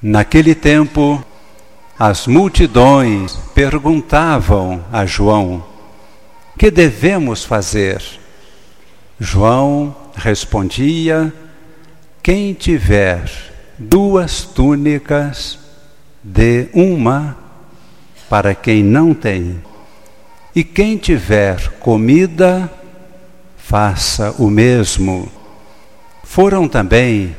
Naquele tempo, as multidões perguntavam a João: Que devemos fazer? João respondia: Quem tiver duas túnicas, dê uma para quem não tem. E quem tiver comida, faça o mesmo. Foram também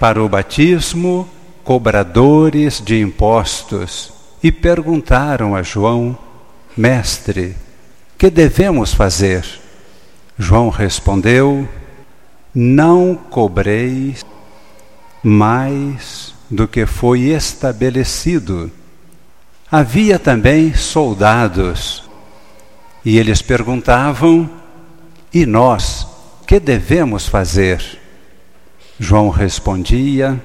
para o batismo cobradores de impostos e perguntaram a João: Mestre, que devemos fazer? João respondeu: Não cobreis mais do que foi estabelecido. Havia também soldados e eles perguntavam: E nós, que devemos fazer? João respondia: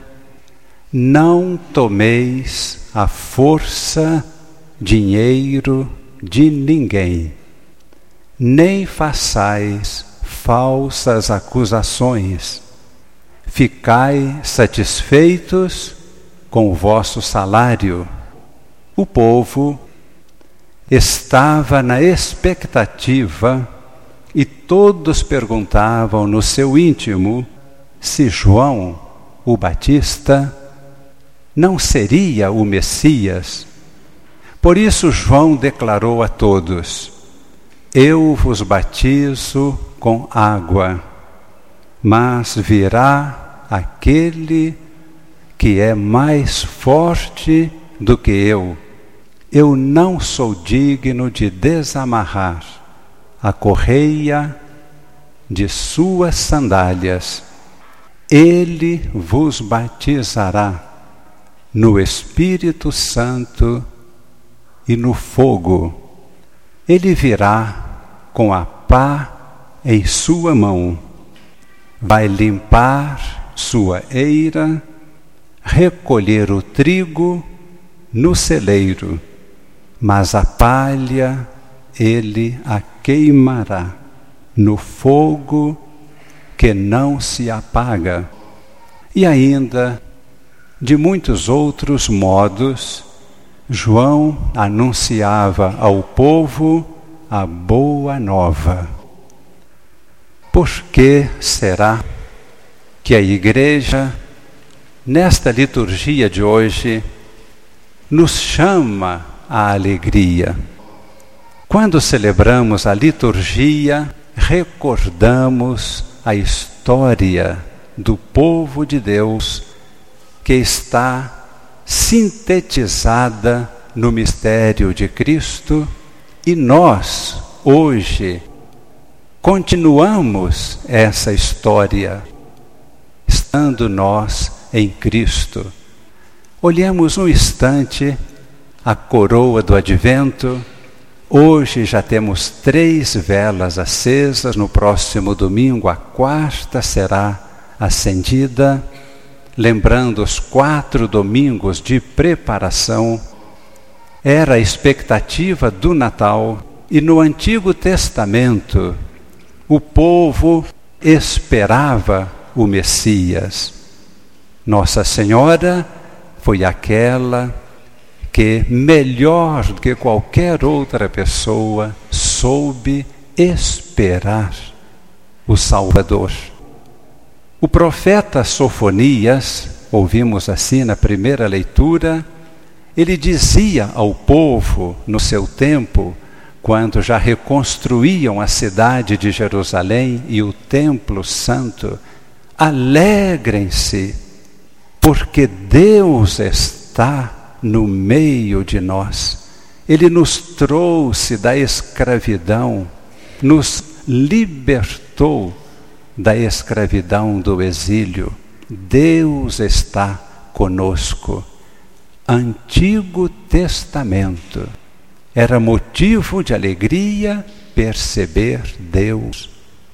não tomeis a força, dinheiro de ninguém, nem façais falsas acusações. Ficai satisfeitos com o vosso salário. O povo estava na expectativa e todos perguntavam no seu íntimo se João, o Batista, não seria o Messias. Por isso, João declarou a todos: Eu vos batizo com água, mas virá aquele que é mais forte do que eu. Eu não sou digno de desamarrar a correia de suas sandálias. Ele vos batizará no Espírito Santo e no fogo. Ele virá com a pá em sua mão, vai limpar sua eira, recolher o trigo no celeiro, mas a palha ele a queimará no fogo que não se apaga. E ainda de muitos outros modos, João anunciava ao povo a boa nova. Por que será que a igreja, nesta liturgia de hoje, nos chama à alegria? Quando celebramos a liturgia, recordamos a história do povo de Deus que está sintetizada no mistério de Cristo e nós, hoje, continuamos essa história, estando nós em Cristo. Olhemos um instante a coroa do advento. Hoje já temos três velas acesas, no próximo domingo a quarta será acendida lembrando os quatro domingos de preparação, era a expectativa do Natal e no Antigo Testamento o povo esperava o Messias. Nossa Senhora foi aquela que, melhor do que qualquer outra pessoa, soube esperar o Salvador. O profeta Sofonias, ouvimos assim na primeira leitura, ele dizia ao povo no seu tempo, quando já reconstruíam a cidade de Jerusalém e o templo santo, alegrem-se, porque Deus está no meio de nós. Ele nos trouxe da escravidão, nos libertou da escravidão do exílio. Deus está conosco. Antigo Testamento era motivo de alegria perceber Deus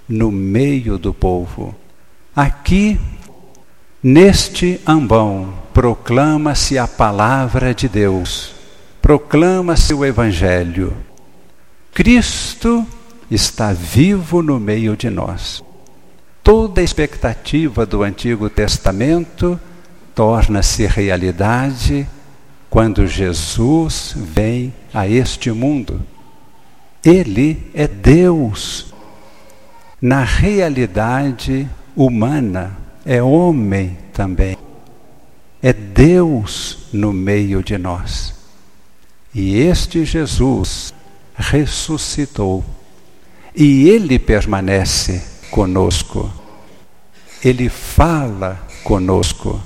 no meio do povo. Aqui, neste ambão, proclama-se a palavra de Deus, proclama-se o Evangelho. Cristo está vivo no meio de nós toda a expectativa do Antigo Testamento torna-se realidade quando Jesus vem a este mundo. Ele é Deus. Na realidade humana, é homem também. É Deus no meio de nós. E este Jesus ressuscitou. E ele permanece conosco. Ele fala conosco.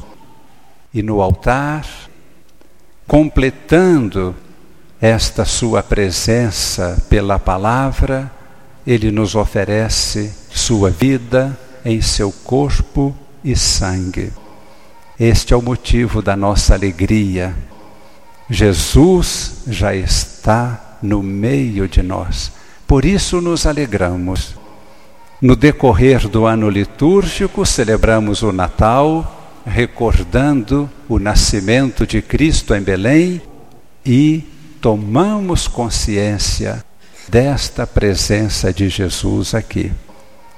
E no altar, completando esta sua presença pela palavra, ele nos oferece sua vida em seu corpo e sangue. Este é o motivo da nossa alegria. Jesus já está no meio de nós. Por isso nos alegramos. No decorrer do ano litúrgico, celebramos o Natal, recordando o nascimento de Cristo em Belém e tomamos consciência desta presença de Jesus aqui.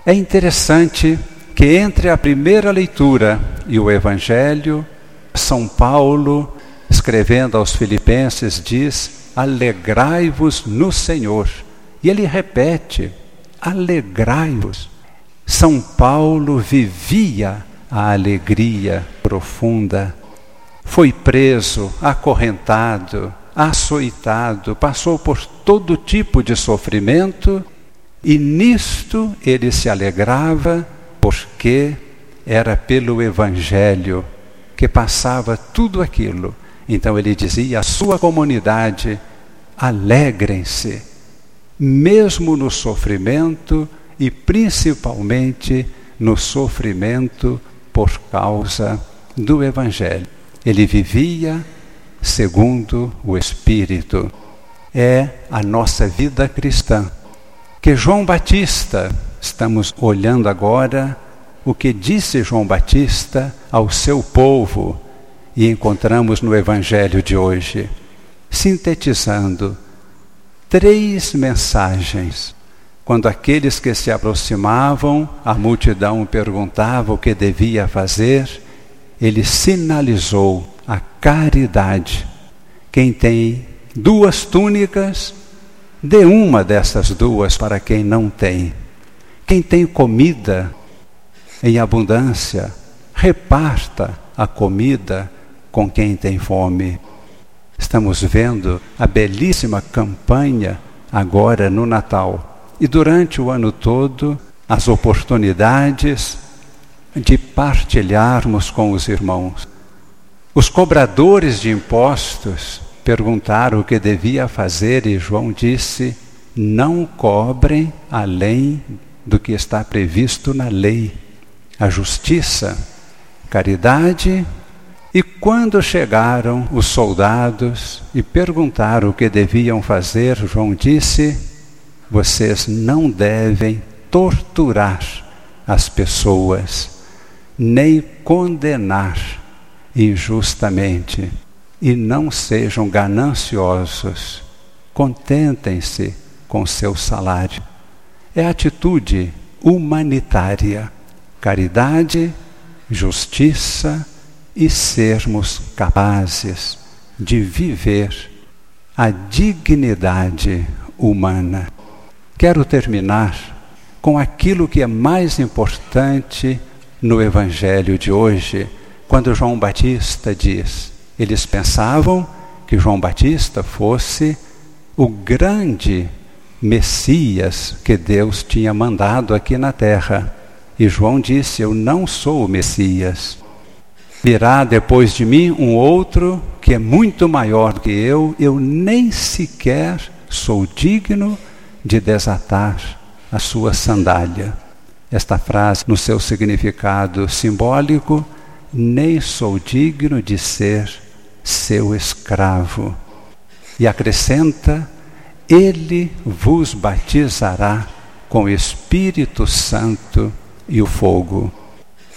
É interessante que entre a primeira leitura e o Evangelho, São Paulo, escrevendo aos Filipenses, diz: Alegrai-vos no Senhor. E ele repete: Alegrai-vos. São Paulo vivia a alegria profunda. Foi preso, acorrentado, açoitado, passou por todo tipo de sofrimento e nisto ele se alegrava porque era pelo Evangelho que passava tudo aquilo. Então ele dizia à sua comunidade: alegrem-se, mesmo no sofrimento e principalmente no sofrimento por causa do Evangelho. Ele vivia segundo o Espírito. É a nossa vida cristã que João Batista, estamos olhando agora o que disse João Batista ao seu povo e encontramos no Evangelho de hoje, sintetizando três mensagens. Quando aqueles que se aproximavam, a multidão perguntava o que devia fazer, ele sinalizou a caridade. Quem tem duas túnicas, Dê uma dessas duas para quem não tem. Quem tem comida em abundância, reparta a comida com quem tem fome. Estamos vendo a belíssima campanha agora no Natal e durante o ano todo as oportunidades de partilharmos com os irmãos. Os cobradores de impostos perguntaram o que devia fazer e João disse: Não cobrem além do que está previsto na lei. A justiça, caridade. E quando chegaram os soldados e perguntaram o que deviam fazer, João disse: Vocês não devem torturar as pessoas, nem condenar injustamente e não sejam gananciosos. Contentem-se com seu salário. É atitude humanitária, caridade, justiça e sermos capazes de viver a dignidade humana. Quero terminar com aquilo que é mais importante no Evangelho de hoje, quando João Batista diz: eles pensavam que João Batista fosse o grande Messias que Deus tinha mandado aqui na terra. E João disse: Eu não sou o Messias. Virá depois de mim um outro que é muito maior do que eu, eu nem sequer sou digno de desatar a sua sandália. Esta frase, no seu significado simbólico, nem sou digno de ser seu escravo. E acrescenta: Ele vos batizará com o Espírito Santo e o fogo.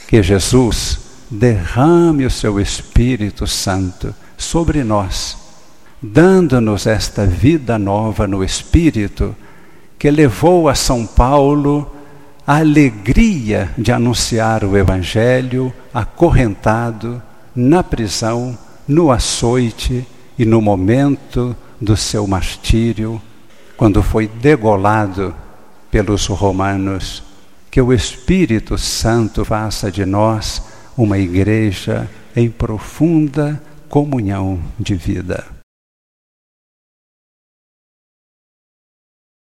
Que Jesus derrame o seu Espírito Santo sobre nós, dando-nos esta vida nova no Espírito, que levou a São Paulo a alegria de anunciar o Evangelho acorrentado na prisão, no açoite e no momento do seu martírio, quando foi degolado pelos romanos. Que o Espírito Santo faça de nós uma igreja em profunda comunhão de vida.